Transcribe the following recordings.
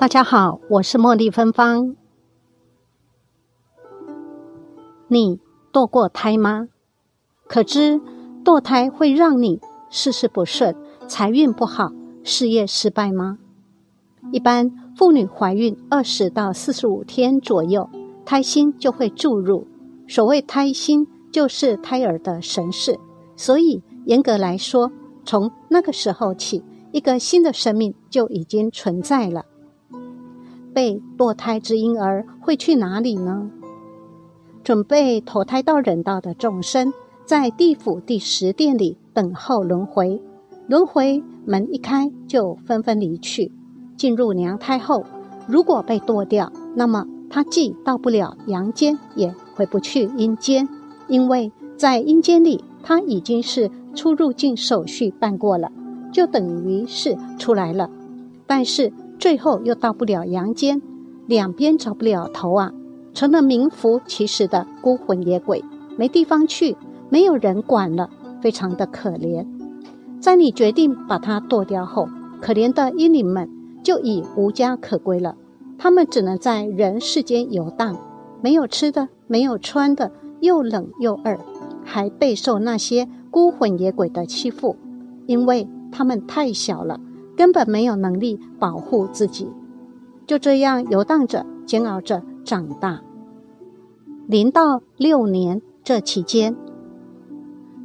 大家好，我是茉莉芬芳。你堕过胎吗？可知堕胎会让你事事不顺、财运不好、事业失败吗？一般妇女怀孕二十到四十五天左右，胎心就会注入。所谓胎心，就是胎儿的神识。所以严格来说，从那个时候起，一个新的生命就已经存在了。被堕胎之婴儿会去哪里呢？准备投胎到人道的众生，在地府第十殿里等候轮回。轮回门一开，就纷纷离去。进入娘胎后，如果被堕掉，那么他既到不了阳间，也回不去阴间，因为在阴间里，他已经是出入境手续办过了，就等于是出来了。但是最后又到不了阳间，两边找不了头啊！成了名副其实的孤魂野鬼，没地方去，没有人管了，非常的可怜。在你决定把它剁掉后，可怜的婴灵们就已无家可归了。他们只能在人世间游荡，没有吃的，没有穿的，又冷又饿，还备受那些孤魂野鬼的欺负，因为他们太小了，根本没有能力保护自己。就这样游荡着，煎熬着。长大，零到六年这期间，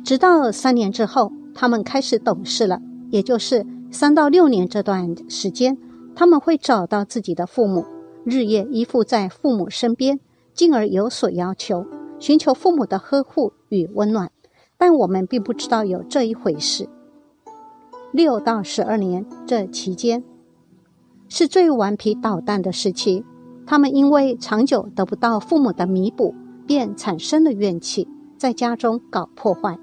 直到三年之后，他们开始懂事了。也就是三到六年这段时间，他们会找到自己的父母，日夜依附在父母身边，进而有所要求，寻求父母的呵护与温暖。但我们并不知道有这一回事。六到十二年这期间，是最顽皮捣蛋的时期。他们因为长久得不到父母的弥补，便产生了怨气，在家中搞破坏。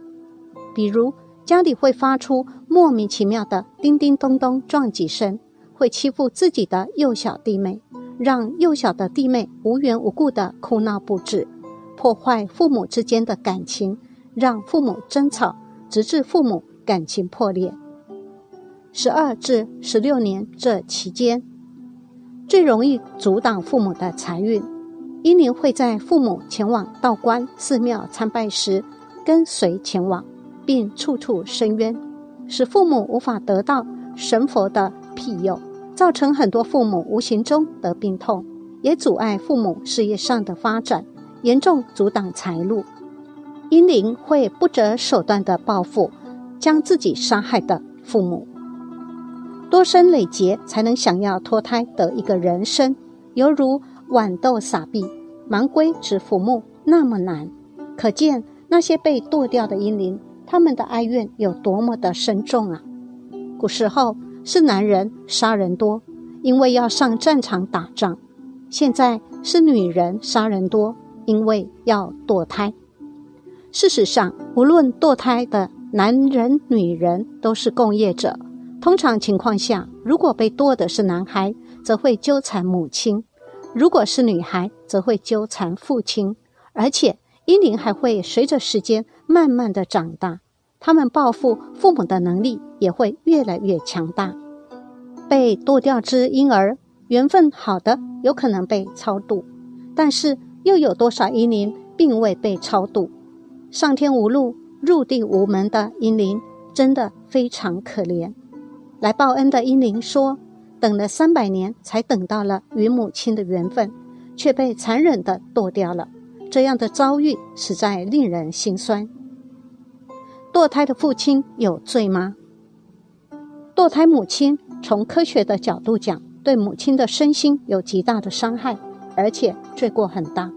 比如家里会发出莫名其妙的叮叮咚咚撞击声，会欺负自己的幼小弟妹，让幼小的弟妹无缘无故的哭闹不止，破坏父母之间的感情，让父母争吵，直至父母感情破裂。十二至十六年这期间。最容易阻挡父母的财运，因灵会在父母前往道观、寺庙参拜时跟随前往，并处处伸冤，使父母无法得到神佛的庇佑，造成很多父母无形中得病痛，也阻碍父母事业上的发展，严重阻挡财路。阴灵会不择手段的报复将自己杀害的父母。多生累劫才能想要脱胎得一个人生，犹如豌豆撒币，盲龟指浮木，那么难。可见那些被剁掉的阴灵，他们的哀怨有多么的深重啊！古时候是男人杀人多，因为要上战场打仗；现在是女人杀人多，因为要堕胎。事实上，无论堕胎的男人、女人，都是共业者。通常情况下，如果被剁的是男孩，则会纠缠母亲；如果是女孩，则会纠缠父亲。而且婴灵还会随着时间慢慢的长大，他们报复父母的能力也会越来越强大。被剁掉之婴儿，缘分好的有可能被超度，但是又有多少婴灵并未被超度？上天无路，入地无门的婴灵，真的非常可怜。来报恩的英灵说：“等了三百年，才等到了与母亲的缘分，却被残忍的剁掉了。这样的遭遇实在令人心酸。堕胎的父亲有罪吗？堕胎母亲从科学的角度讲，对母亲的身心有极大的伤害，而且罪过很大。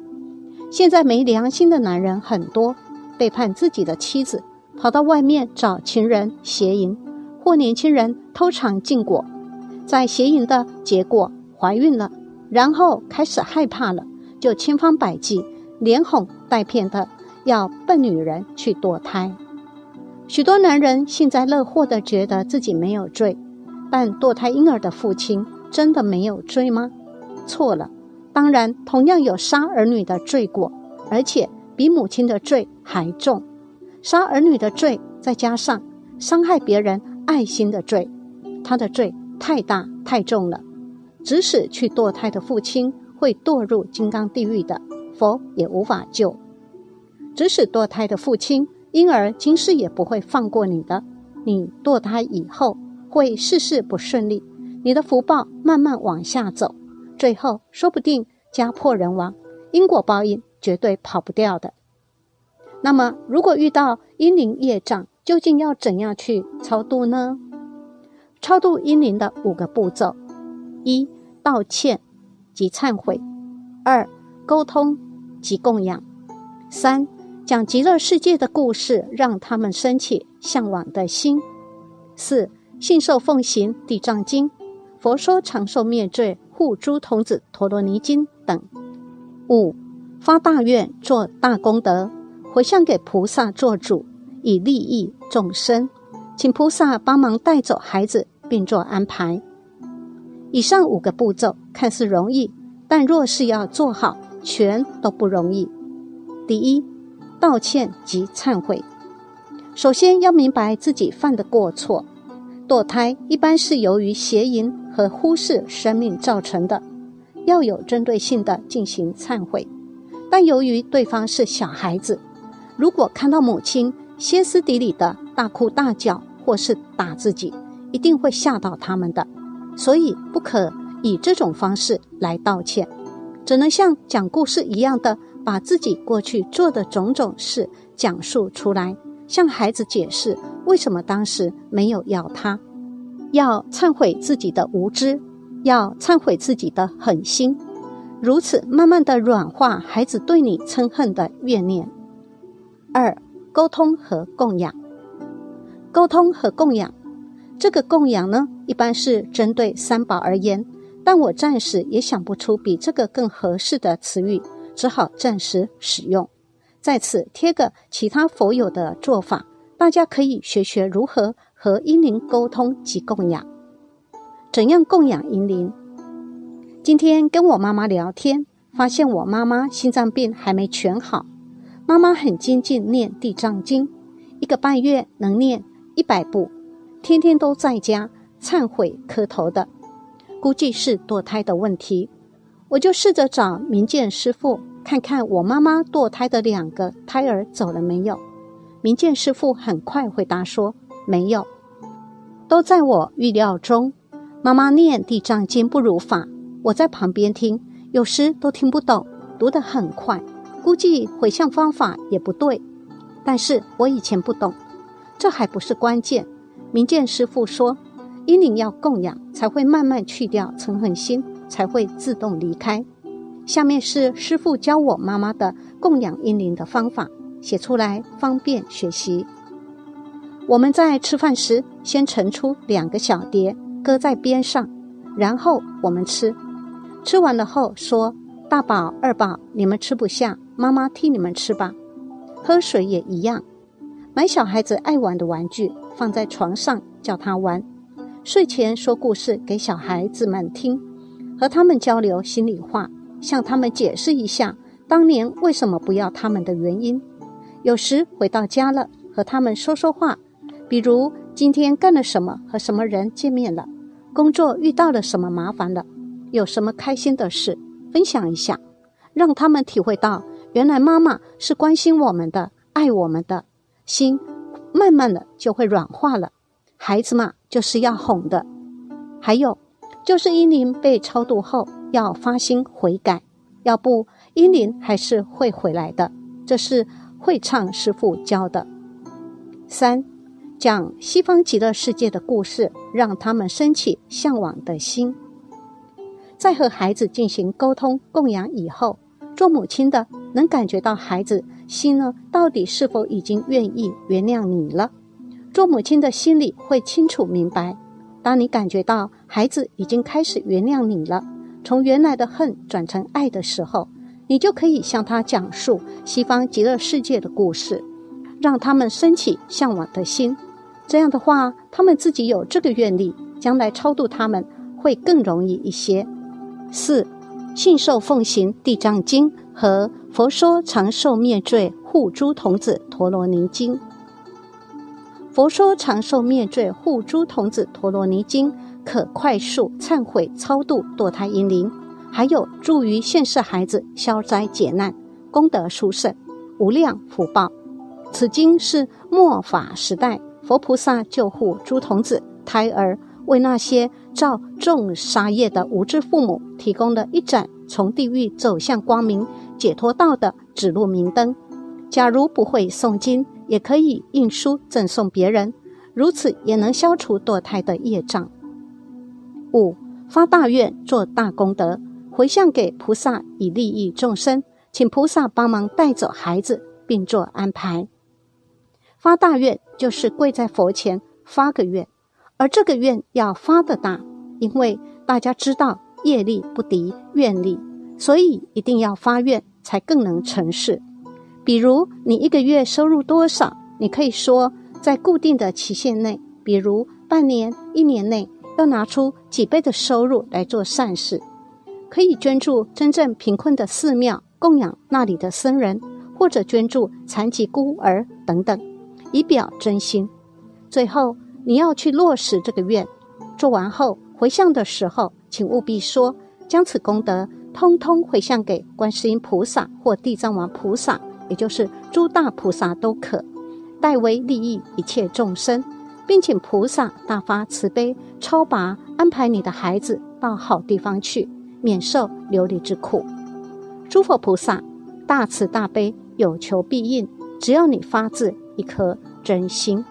现在没良心的男人很多，背叛自己的妻子，跑到外面找情人邪淫。”或年轻人偷尝禁果，在邪淫的结果怀孕了，然后开始害怕了，就千方百计连哄带骗的要笨女人去堕胎。许多男人幸灾乐祸的觉得自己没有罪，但堕胎婴儿的父亲真的没有罪吗？错了，当然同样有杀儿女的罪过，而且比母亲的罪还重。杀儿女的罪再加上伤害别人。爱心的罪，他的罪太大太重了。即使去堕胎的父亲会堕入金刚地狱的，佛也无法救。即使堕胎的父亲，婴儿今世也不会放过你的。你堕胎以后会事事不顺利，你的福报慢慢往下走，最后说不定家破人亡。因果报应绝对跑不掉的。那么，如果遇到阴灵业障，究竟要怎样去超度呢？超度阴灵的五个步骤：一、道歉及忏悔；二、沟通及供养；三、讲极乐世界的故事，让他们升起向往的心；四、信受奉行地藏经、佛说长寿灭罪护诸童子陀罗尼经等；五、发大愿做大功德，回向给菩萨做主。以利益众生，请菩萨帮忙带走孩子，并做安排。以上五个步骤看似容易，但若是要做好，全都不容易。第一，道歉及忏悔。首先要明白自己犯的过错。堕胎一般是由于邪淫和忽视生命造成的，要有针对性的进行忏悔。但由于对方是小孩子，如果看到母亲，歇斯底里的大哭大叫，或是打自己，一定会吓到他们的。所以不可以这种方式来道歉，只能像讲故事一样的把自己过去做的种种事讲述出来，向孩子解释为什么当时没有要他，要忏悔自己的无知，要忏悔自己的狠心，如此慢慢的软化孩子对你嗔恨的怨念。二。沟通和供养，沟通和供养，这个供养呢，一般是针对三宝而言，但我暂时也想不出比这个更合适的词语，只好暂时使用。在此贴个其他佛友的做法，大家可以学学如何和阴灵沟通及供养。怎样供养阴灵？今天跟我妈妈聊天，发现我妈妈心脏病还没全好。妈妈很精进念地藏经，一个半月能念一百部，天天都在家忏悔磕头的，估计是堕胎的问题。我就试着找明鉴师傅看看我妈妈堕胎的两个胎儿走了没有。明鉴师傅很快回答说没有，都在我预料中。妈妈念地藏经不如法，我在旁边听，有时都听不懂，读得很快。估计回向方法也不对，但是我以前不懂，这还不是关键。明鉴师傅说，阴灵要供养，才会慢慢去掉嗔恨心，才会自动离开。下面是师傅教我妈妈的供养阴灵的方法，写出来方便学习。我们在吃饭时，先盛出两个小碟，搁在边上，然后我们吃。吃完了后说：“大宝、二宝，你们吃不下。”妈妈替你们吃吧，喝水也一样。买小孩子爱玩的玩具放在床上，叫他玩。睡前说故事给小孩子们听，和他们交流心里话，向他们解释一下当年为什么不要他们的原因。有时回到家了，和他们说说话，比如今天干了什么，和什么人见面了，工作遇到了什么麻烦了，有什么开心的事，分享一下，让他们体会到。原来妈妈是关心我们的，爱我们的心，慢慢的就会软化了。孩子嘛，就是要哄的。还有，就是阴灵被超度后要发心悔改，要不阴灵还是会回来的。这是会唱师傅教的。三，讲西方极乐世界的故事，让他们升起向往的心。在和孩子进行沟通供养以后。做母亲的能感觉到孩子心呢，到底是否已经愿意原谅你了？做母亲的心里会清楚明白。当你感觉到孩子已经开始原谅你了，从原来的恨转成爱的时候，你就可以向他讲述西方极乐世界的故事，让他们升起向往的心。这样的话，他们自己有这个愿力，将来超度他们会更容易一些。四。信受奉行地藏经和佛说长寿灭罪护诸童子陀罗尼经。佛说长寿灭罪护诸童子陀罗尼经可快速忏悔、超度堕胎阴灵，还有助于现世孩子消灾解难，功德殊胜，无量福报。此经是末法时代佛菩萨救护诸童子、胎儿，为那些造重杀业的无知父母提供了一盏从地狱走向光明、解脱道的指路明灯。假如不会诵经，也可以印书赠送别人，如此也能消除堕胎的业障。五发大愿做大功德，回向给菩萨以利益众生，请菩萨帮忙带走孩子，并做安排。发大愿就是跪在佛前发个愿，而这个愿要发的大，因为大家知道业力不敌愿力，所以一定要发愿才更能成事。比如你一个月收入多少，你可以说在固定的期限内，比如半年、一年内，要拿出几倍的收入来做善事，可以捐助真正贫困的寺庙，供养那里的僧人，或者捐助残疾孤儿等等，以表真心。最后你要去落实这个愿，做完后回向的时候，请务必说将此功德通通回向给观世音菩萨或地藏王菩萨。也就是诸大菩萨都可代为利益一切众生，并请菩萨大发慈悲，超拔安排你的孩子到好地方去，免受流离之苦。诸佛菩萨大慈大悲，有求必应，只要你发自一颗真心。